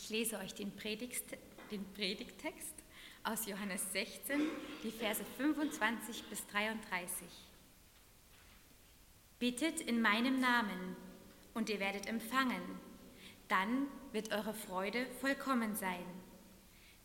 Ich lese euch den, Predigt, den Predigtext aus Johannes 16, die Verse 25 bis 33. Bittet in meinem Namen und ihr werdet empfangen, dann wird eure Freude vollkommen sein.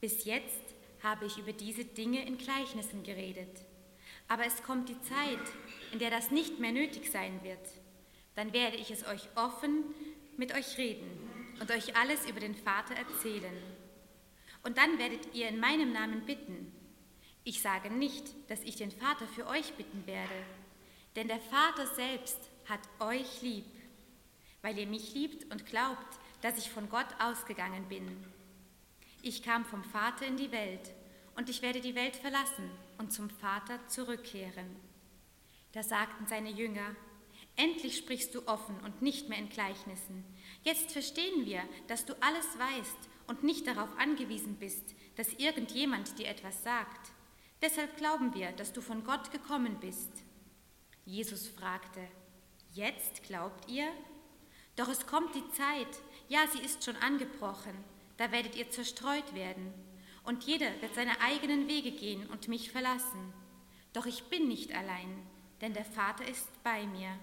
Bis jetzt habe ich über diese Dinge in Gleichnissen geredet. Aber es kommt die Zeit, in der das nicht mehr nötig sein wird. Dann werde ich es euch offen mit euch reden und euch alles über den Vater erzählen. Und dann werdet ihr in meinem Namen bitten. Ich sage nicht, dass ich den Vater für euch bitten werde, denn der Vater selbst hat euch lieb, weil ihr mich liebt und glaubt, dass ich von Gott ausgegangen bin. Ich kam vom Vater in die Welt und ich werde die Welt verlassen und zum Vater zurückkehren. Da sagten seine Jünger, Endlich sprichst du offen und nicht mehr in Gleichnissen. Jetzt verstehen wir, dass du alles weißt und nicht darauf angewiesen bist, dass irgendjemand dir etwas sagt. Deshalb glauben wir, dass du von Gott gekommen bist. Jesus fragte, Jetzt glaubt ihr? Doch es kommt die Zeit, ja, sie ist schon angebrochen, da werdet ihr zerstreut werden, und jeder wird seine eigenen Wege gehen und mich verlassen. Doch ich bin nicht allein, denn der Vater ist bei mir.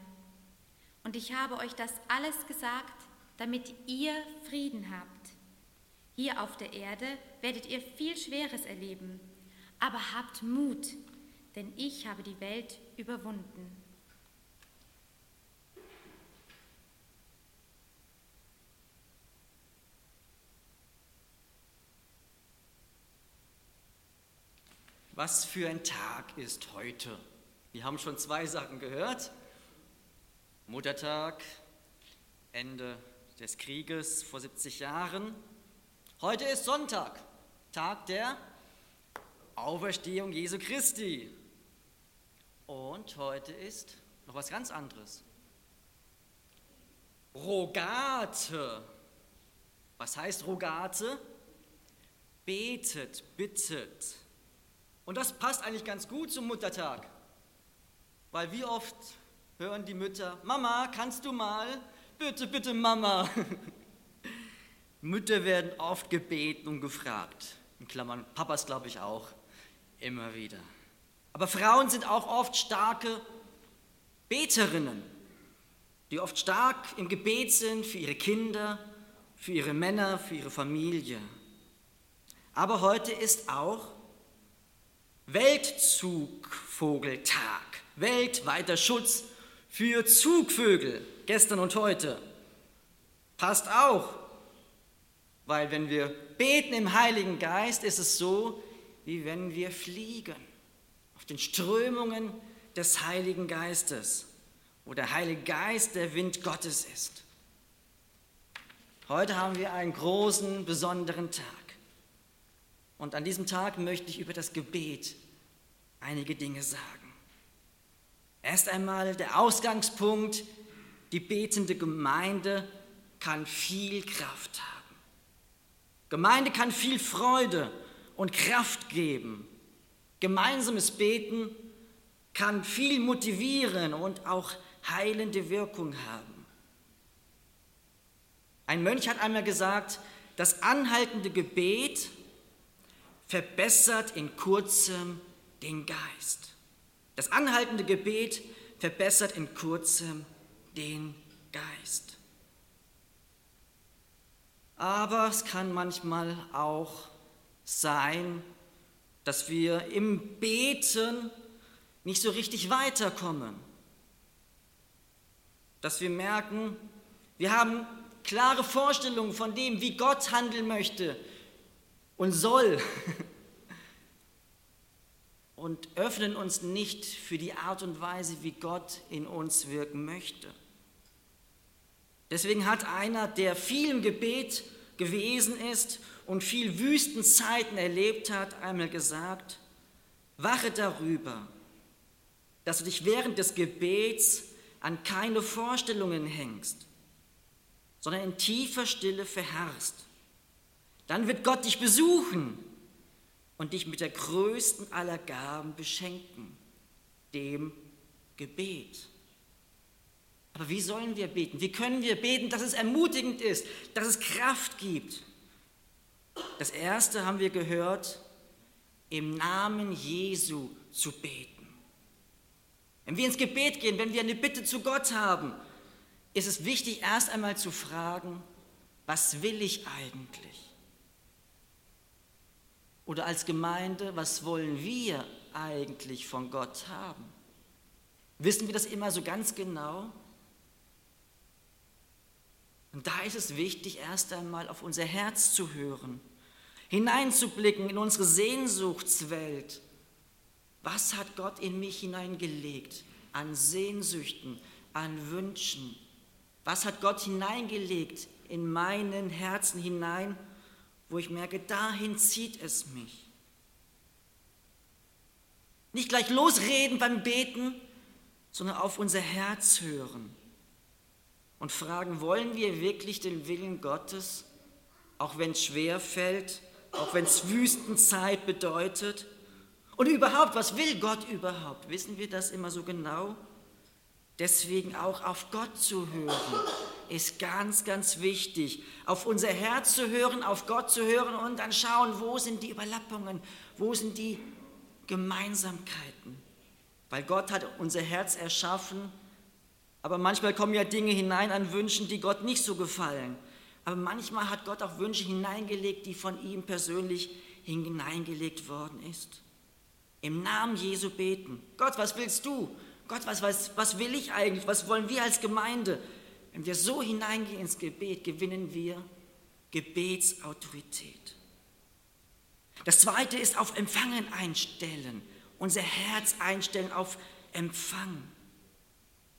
Und ich habe euch das alles gesagt, damit ihr Frieden habt. Hier auf der Erde werdet ihr viel Schweres erleben, aber habt Mut, denn ich habe die Welt überwunden. Was für ein Tag ist heute? Wir haben schon zwei Sachen gehört. Muttertag, Ende des Krieges vor 70 Jahren. Heute ist Sonntag, Tag der Auferstehung Jesu Christi. Und heute ist noch was ganz anderes. Rogate. Was heißt Rogate? Betet, bittet. Und das passt eigentlich ganz gut zum Muttertag, weil wie oft hören die Mütter, Mama, kannst du mal? Bitte, bitte, Mama. Mütter werden oft gebeten und gefragt. In Klammern, Papas glaube ich auch, immer wieder. Aber Frauen sind auch oft starke Beterinnen, die oft stark im Gebet sind für ihre Kinder, für ihre Männer, für ihre Familie. Aber heute ist auch Weltzugvogeltag, weltweiter Schutz für Zugvögel, gestern und heute. Passt auch, weil wenn wir beten im Heiligen Geist, ist es so, wie wenn wir fliegen auf den Strömungen des Heiligen Geistes, wo der Heilige Geist der Wind Gottes ist. Heute haben wir einen großen, besonderen Tag. Und an diesem Tag möchte ich über das Gebet einige Dinge sagen. Erst einmal der Ausgangspunkt, die betende Gemeinde kann viel Kraft haben. Gemeinde kann viel Freude und Kraft geben. Gemeinsames Beten kann viel motivieren und auch heilende Wirkung haben. Ein Mönch hat einmal gesagt, das anhaltende Gebet verbessert in kurzem den Geist. Das anhaltende Gebet verbessert in kurzem den Geist. Aber es kann manchmal auch sein, dass wir im Beten nicht so richtig weiterkommen. Dass wir merken, wir haben klare Vorstellungen von dem, wie Gott handeln möchte und soll. und öffnen uns nicht für die Art und Weise, wie Gott in uns wirken möchte. Deswegen hat einer, der viel im Gebet gewesen ist und viel Wüstenzeiten erlebt hat, einmal gesagt, wache darüber, dass du dich während des Gebets an keine Vorstellungen hängst, sondern in tiefer Stille verharrst. Dann wird Gott dich besuchen und dich mit der größten aller Gaben beschenken, dem Gebet. Aber wie sollen wir beten? Wie können wir beten, dass es ermutigend ist, dass es Kraft gibt? Das erste haben wir gehört, im Namen Jesu zu beten. Wenn wir ins Gebet gehen, wenn wir eine Bitte zu Gott haben, ist es wichtig, erst einmal zu fragen, was will ich eigentlich? Oder als Gemeinde, was wollen wir eigentlich von Gott haben? Wissen wir das immer so ganz genau? Und da ist es wichtig, erst einmal auf unser Herz zu hören, hineinzublicken in unsere Sehnsuchtswelt. Was hat Gott in mich hineingelegt an Sehnsüchten, an Wünschen? Was hat Gott hineingelegt in meinen Herzen hinein? Wo ich merke, dahin zieht es mich. Nicht gleich losreden beim Beten, sondern auf unser Herz hören und fragen, wollen wir wirklich den Willen Gottes, auch wenn es schwer fällt, auch wenn es Wüstenzeit bedeutet? Und überhaupt, was will Gott überhaupt? Wissen wir das immer so genau? Deswegen auch auf Gott zu hören ist ganz, ganz wichtig. Auf unser Herz zu hören, auf Gott zu hören und dann schauen, wo sind die Überlappungen, wo sind die Gemeinsamkeiten. Weil Gott hat unser Herz erschaffen, aber manchmal kommen ja Dinge hinein an Wünschen, die Gott nicht so gefallen. Aber manchmal hat Gott auch Wünsche hineingelegt, die von ihm persönlich hineingelegt worden ist. Im Namen Jesu beten. Gott, was willst du? Gott, was, was, was will ich eigentlich? Was wollen wir als Gemeinde? Wenn wir so hineingehen ins Gebet, gewinnen wir Gebetsautorität. Das zweite ist auf Empfangen einstellen, unser Herz einstellen auf Empfang.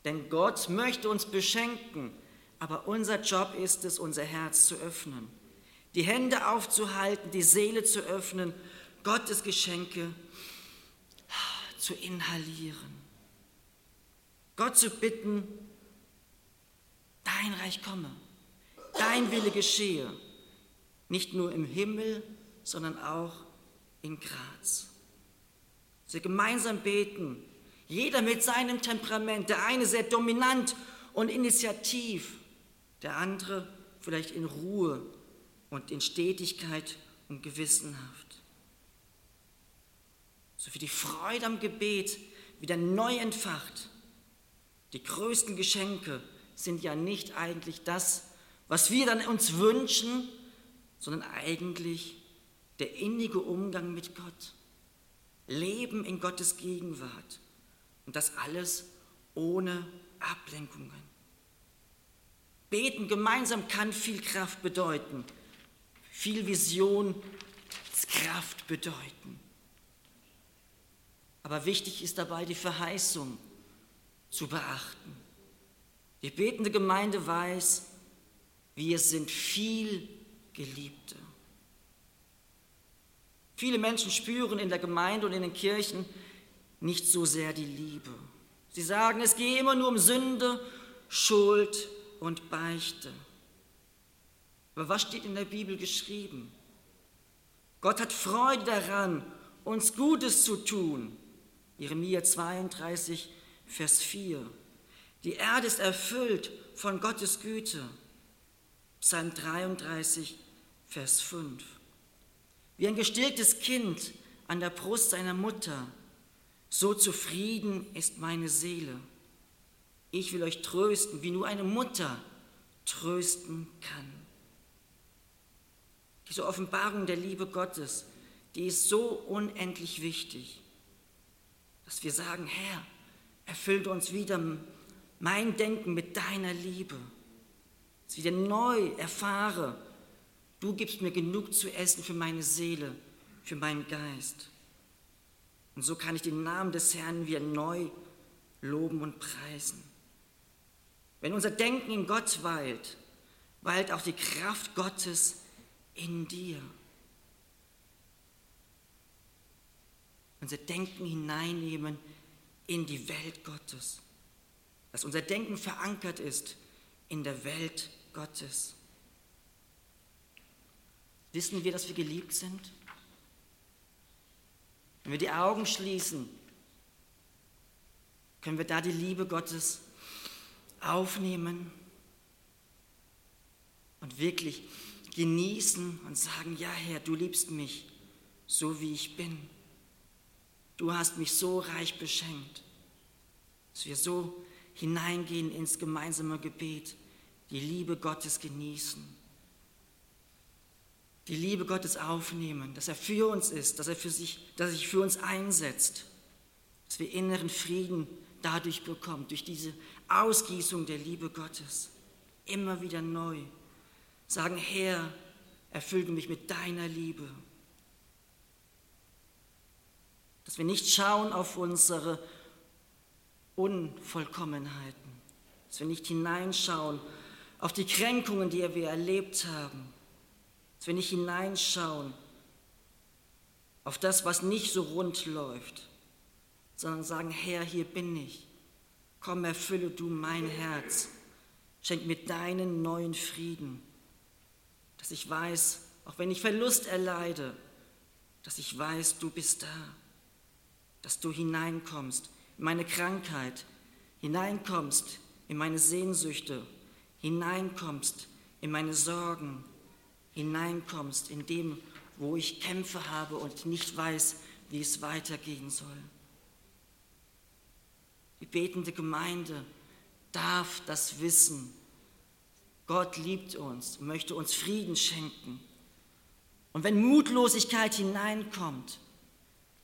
Denn Gott möchte uns beschenken, aber unser Job ist es, unser Herz zu öffnen, die Hände aufzuhalten, die Seele zu öffnen, Gottes Geschenke zu inhalieren. Gott zu bitten, dein Reich komme, dein Wille geschehe, nicht nur im Himmel, sondern auch in Graz. Sie gemeinsam beten, jeder mit seinem Temperament, der eine sehr dominant und initiativ, der andere vielleicht in Ruhe und in Stetigkeit und gewissenhaft. So wie die Freude am Gebet wieder neu entfacht. Die größten Geschenke sind ja nicht eigentlich das, was wir dann uns wünschen, sondern eigentlich der innige Umgang mit Gott. Leben in Gottes Gegenwart. Und das alles ohne Ablenkungen. Beten gemeinsam kann viel Kraft bedeuten, viel Vision, Kraft bedeuten. Aber wichtig ist dabei die Verheißung zu beachten. Die betende Gemeinde weiß, wir sind viel Geliebte. Viele Menschen spüren in der Gemeinde und in den Kirchen nicht so sehr die Liebe. Sie sagen, es gehe immer nur um Sünde, Schuld und Beichte. Aber was steht in der Bibel geschrieben? Gott hat Freude daran, uns Gutes zu tun. Jeremia 32, Vers 4. Die Erde ist erfüllt von Gottes Güte. Psalm 33, Vers 5. Wie ein gestilltes Kind an der Brust seiner Mutter, so zufrieden ist meine Seele. Ich will euch trösten, wie nur eine Mutter trösten kann. Diese Offenbarung der Liebe Gottes, die ist so unendlich wichtig, dass wir sagen, Herr, erfüllt uns wieder mein Denken mit deiner Liebe. Dass ich wieder neu erfahre, du gibst mir genug zu essen für meine Seele, für meinen Geist. Und so kann ich den Namen des Herrn wieder neu loben und preisen. Wenn unser Denken in Gott weilt, weilt auch die Kraft Gottes in dir. Unser Denken hineinnehmen in die Welt Gottes dass unser Denken verankert ist in der Welt Gottes. Wissen wir, dass wir geliebt sind? Wenn wir die Augen schließen, können wir da die Liebe Gottes aufnehmen und wirklich genießen und sagen, ja Herr, du liebst mich so wie ich bin. Du hast mich so reich beschenkt, dass wir so hineingehen ins gemeinsame Gebet, die Liebe Gottes genießen, die Liebe Gottes aufnehmen, dass er für uns ist, dass er, für sich, dass er sich für uns einsetzt, dass wir inneren Frieden dadurch bekommen, durch diese Ausgießung der Liebe Gottes, immer wieder neu. Sagen, Herr, erfülle mich mit deiner Liebe. Dass wir nicht schauen auf unsere Unvollkommenheiten, dass wir nicht hineinschauen auf die Kränkungen, die wir erlebt haben, dass wir nicht hineinschauen auf das, was nicht so rund läuft, sondern sagen, Herr, hier bin ich. Komm, erfülle du mein Herz. Schenk mir deinen neuen Frieden, dass ich weiß, auch wenn ich Verlust erleide, dass ich weiß, du bist da, dass du hineinkommst in meine Krankheit, hineinkommst in meine Sehnsüchte, hineinkommst in meine Sorgen, hineinkommst in dem, wo ich Kämpfe habe und nicht weiß, wie es weitergehen soll. Die betende Gemeinde darf das wissen. Gott liebt uns, möchte uns Frieden schenken. Und wenn Mutlosigkeit hineinkommt,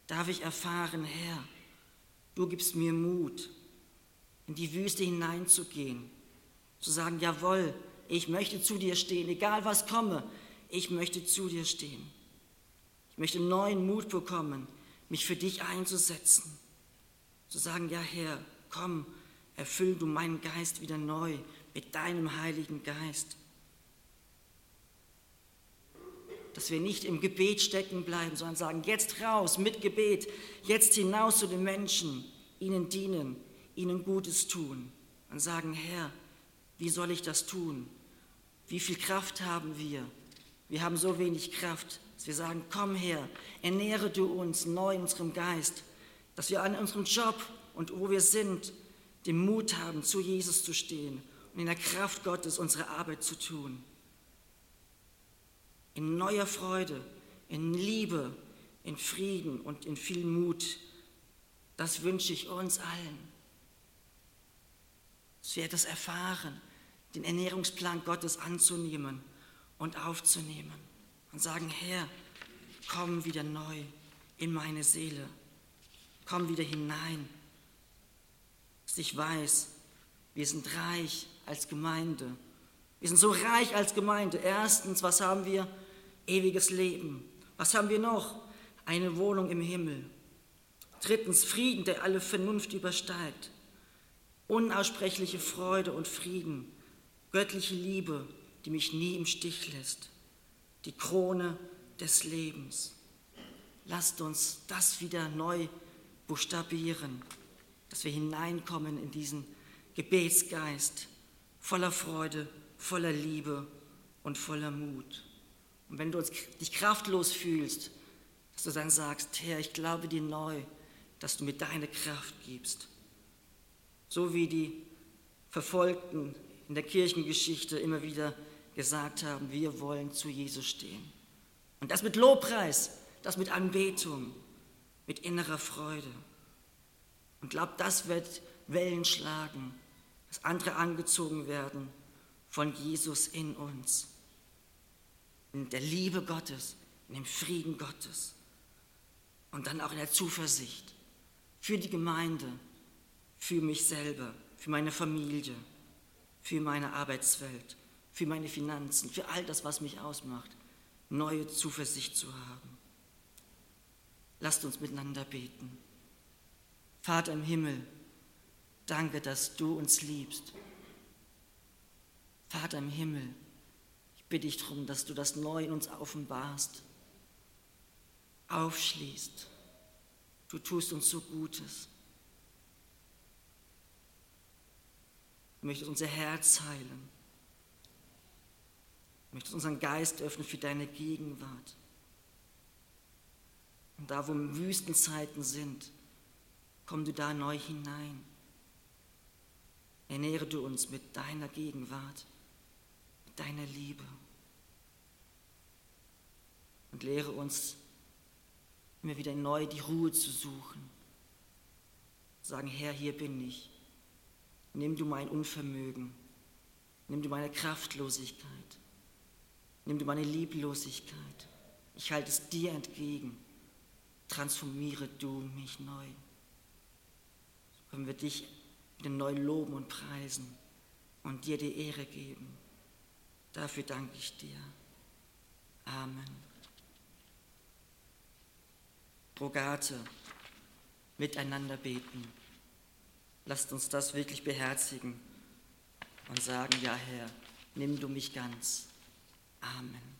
darf ich erfahren, Herr, du gibst mir Mut, in die Wüste hineinzugehen, zu sagen, jawohl, ich möchte zu dir stehen, egal was komme, ich möchte zu dir stehen. Ich möchte neuen Mut bekommen, mich für dich einzusetzen, zu sagen, ja Herr, komm, erfüll du meinen Geist wieder neu mit deinem Heiligen Geist. Dass wir nicht im Gebet stecken bleiben, sondern sagen, jetzt raus mit Gebet, jetzt hinaus zu den Menschen, ihnen dienen, ihnen Gutes tun und sagen, Herr, wie soll ich das tun? Wie viel Kraft haben wir? Wir haben so wenig Kraft, dass wir sagen, komm her, ernähre du uns neu in unserem Geist, dass wir an unserem Job und wo wir sind, den Mut haben, zu Jesus zu stehen und in der Kraft Gottes unsere Arbeit zu tun. In neuer Freude, in Liebe, in Frieden und in viel Mut. Das wünsche ich uns allen. Dass wir das erfahren, den Ernährungsplan Gottes anzunehmen und aufzunehmen und sagen, Herr, komm wieder neu in meine Seele, komm wieder hinein dass ich weiß, wir sind reich als Gemeinde. Wir sind so reich als Gemeinde. Erstens, was haben wir? Ewiges Leben. Was haben wir noch? Eine Wohnung im Himmel. Drittens, Frieden, der alle Vernunft übersteigt. Unaussprechliche Freude und Frieden. Göttliche Liebe, die mich nie im Stich lässt. Die Krone des Lebens. Lasst uns das wieder neu buchstabieren dass wir hineinkommen in diesen Gebetsgeist voller Freude, voller Liebe und voller Mut. Und wenn du dich kraftlos fühlst, dass du dann sagst, Herr, ich glaube dir neu, dass du mir deine Kraft gibst. So wie die Verfolgten in der Kirchengeschichte immer wieder gesagt haben, wir wollen zu Jesus stehen. Und das mit Lobpreis, das mit Anbetung, mit innerer Freude. Und glaubt, das wird Wellen schlagen, dass andere angezogen werden von Jesus in uns, in der Liebe Gottes, in dem Frieden Gottes und dann auch in der Zuversicht für die Gemeinde, für mich selber, für meine Familie, für meine Arbeitswelt, für meine Finanzen, für all das, was mich ausmacht, neue Zuversicht zu haben. Lasst uns miteinander beten. Vater im Himmel, danke, dass du uns liebst. Vater im Himmel, ich bitte dich darum, dass du das neu in uns offenbarst, aufschließt. Du tust uns so Gutes. Du möchtest unser Herz heilen. Du möchtest unseren Geist öffnen für deine Gegenwart. Und da, wo Wüstenzeiten sind, Komm du da neu hinein. Ernähre du uns mit deiner Gegenwart, mit deiner Liebe. Und lehre uns immer wieder neu die Ruhe zu suchen. Sagen, Herr, hier bin ich. Nimm du mein Unvermögen. Nimm du meine Kraftlosigkeit. Nimm du meine Lieblosigkeit. Ich halte es dir entgegen. Transformiere du mich neu. So können wir dich wieder neu loben und preisen und dir die Ehre geben. Dafür danke ich dir. Amen. Rogate, miteinander beten. Lasst uns das wirklich beherzigen und sagen, ja Herr, nimm du mich ganz. Amen.